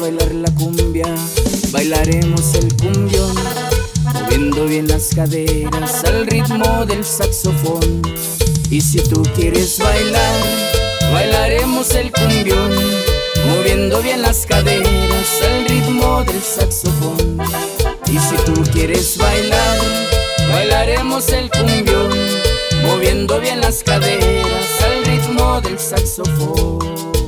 bailar la cumbia, bailaremos el cumbión, moviendo bien las caderas al ritmo del saxofón. Y si tú quieres bailar, bailaremos el cumbión, moviendo bien las caderas al ritmo del saxofón. Y si tú quieres bailar, bailaremos el cumbión, moviendo bien las caderas al ritmo del saxofón.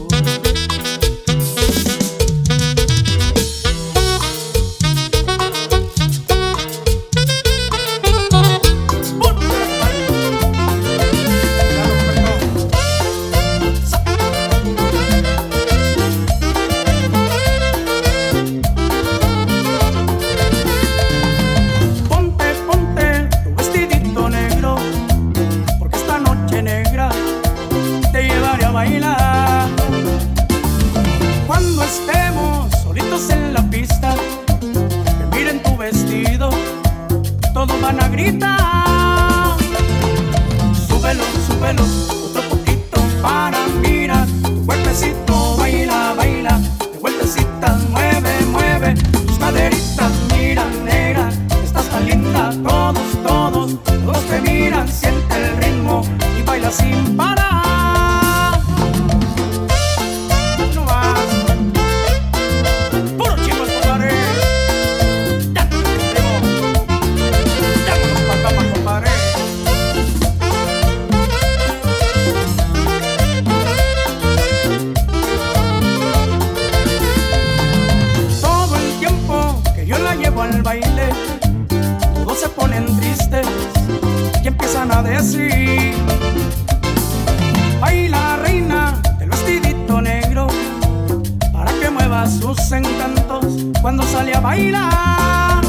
sus encantos cuando salía a bailar.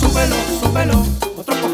Súbelo, súbelo, otro poco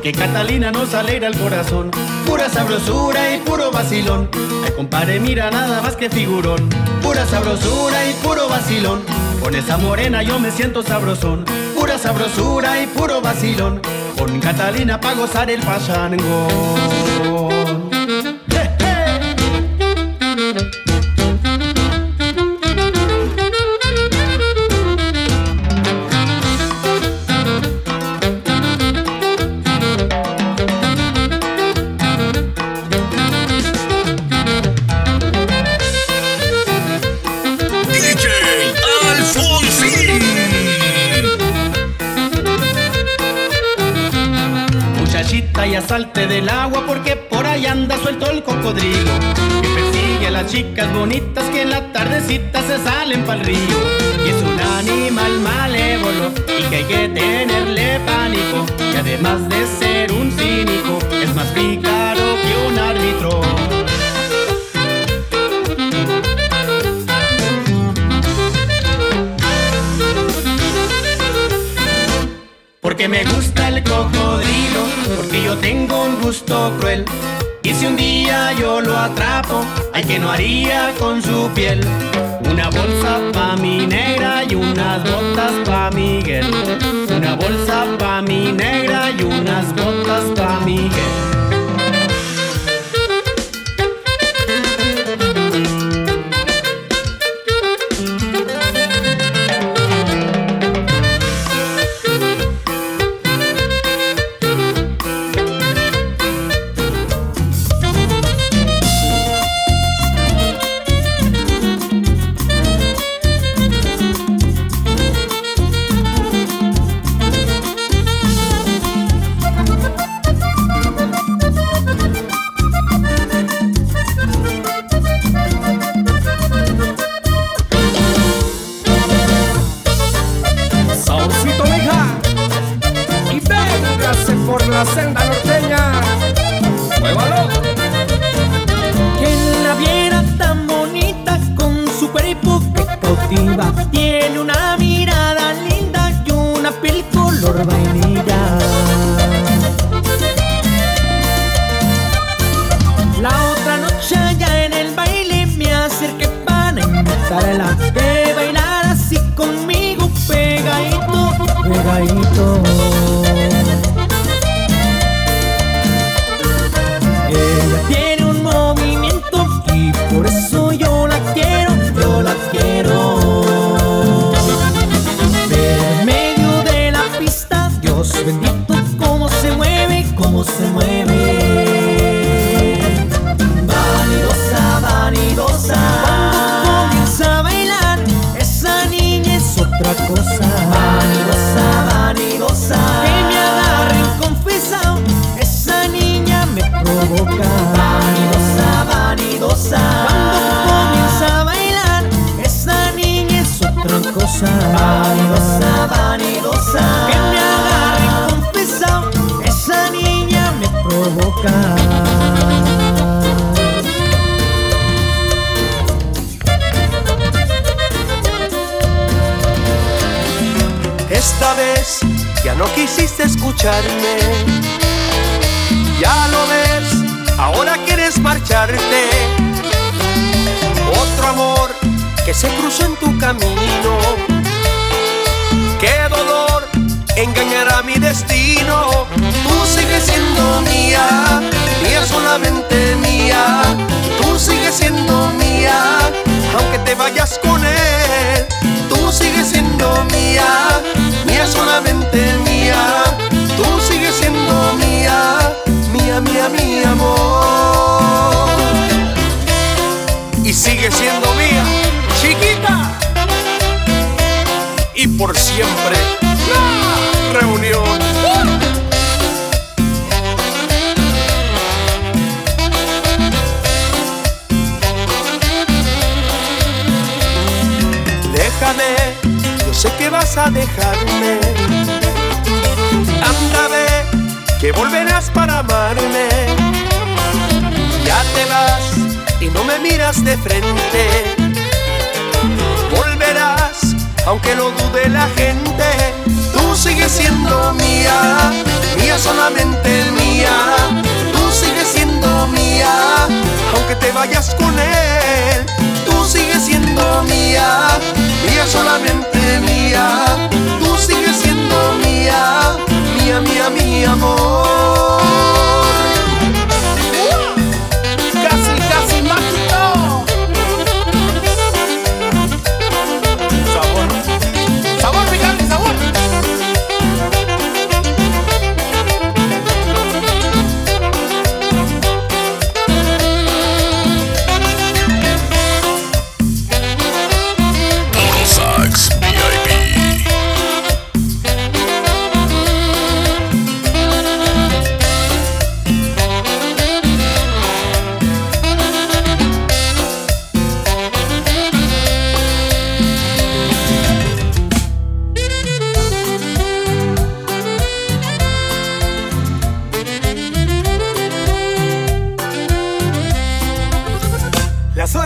Porque Catalina nos alegra el corazón, pura sabrosura y puro vacilón. Ay, compadre, mira nada más que figurón, pura sabrosura y puro vacilón. Con esa morena yo me siento sabrosón, pura sabrosura y puro vacilón. Con Catalina pa' gozar el pasango. Chicas bonitas que en la tardecita se salen pa'l río. Y es un animal malévolo y que hay que tenerle pánico. Y además de ser un cínico es más pícaro que un árbitro. Porque me gusta el cocodrilo, porque yo tengo un gusto cruel. Y si un día yo lo atrapo, ay que no haría con su piel. Una bolsa pa' mi negra y unas botas pa' Miguel. Una bolsa pa' mi negra y unas botas pa' Miguel. color vainilla. Esta vez ya no quisiste escucharme. Ya lo ves, ahora quieres marcharte. Otro amor que se cruzó en tu camino. Qué dolor engañará mi destino. Tú sigues siendo mía, mía solamente mía. Tú sigues siendo mía, aunque te vayas con él. Tú sigues siendo mía solamente mía, tú sigues siendo mía, mía, mía, mi amor. Y sigue siendo mía, chiquita, y por siempre. dejarme. Anda ve que volverás para amarme. Ya te vas y no me miras de frente. Volverás aunque lo dude la gente. Tú sigues siendo mía, mía solamente mía. Tú sigues siendo mía, aunque te vayas con él. Tú sigues siendo mía, mía solamente mía. Tú sigues siendo mía, mía, mía, mi amor.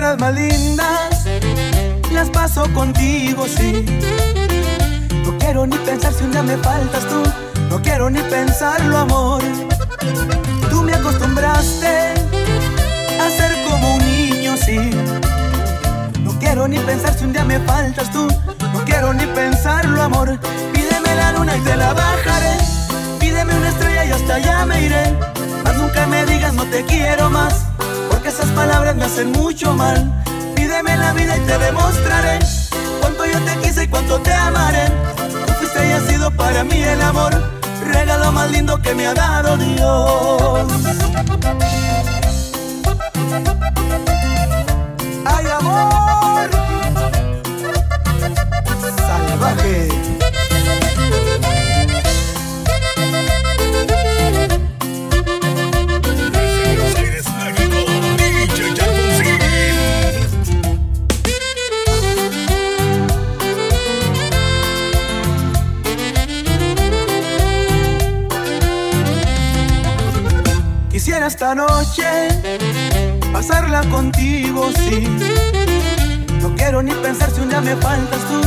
horas más lindas las paso contigo, sí. No quiero ni pensar si un día me faltas tú, no quiero ni pensarlo, amor. Tú me acostumbraste a ser como un niño, sí. No quiero ni pensar si un día me faltas tú, no quiero ni pensarlo, amor. Pídeme la luna y te la bajaré. Pídeme una estrella y hasta allá me iré. Mas nunca me digas no te quiero más. Esas palabras me hacen mucho mal. Pídeme la vida y te demostraré cuánto yo te quise y cuánto te amaré. Tú fuiste y has sido para mí el amor, regalo más lindo que me ha dado Dios. Esta noche pasarla contigo, sí. No quiero ni pensar si un día me faltas tú.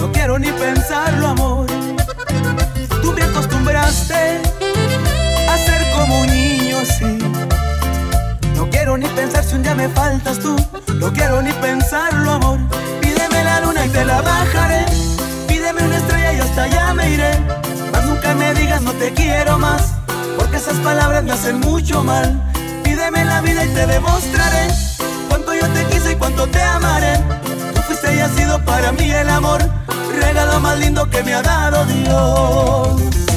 No quiero ni pensarlo, amor. Tú me acostumbraste a ser como un niño, sí. No quiero ni pensar si un día me faltas tú. No quiero ni pensarlo, amor. Pídeme la luna y te la bajaré. Pídeme una estrella y hasta allá me iré. Mas nunca me digas no te quiero más. Esas palabras me hacen mucho mal. Pídeme la vida y te demostraré cuánto yo te quise y cuánto te amaré. Tú fuiste y has sido para mí el amor, regalo más lindo que me ha dado Dios.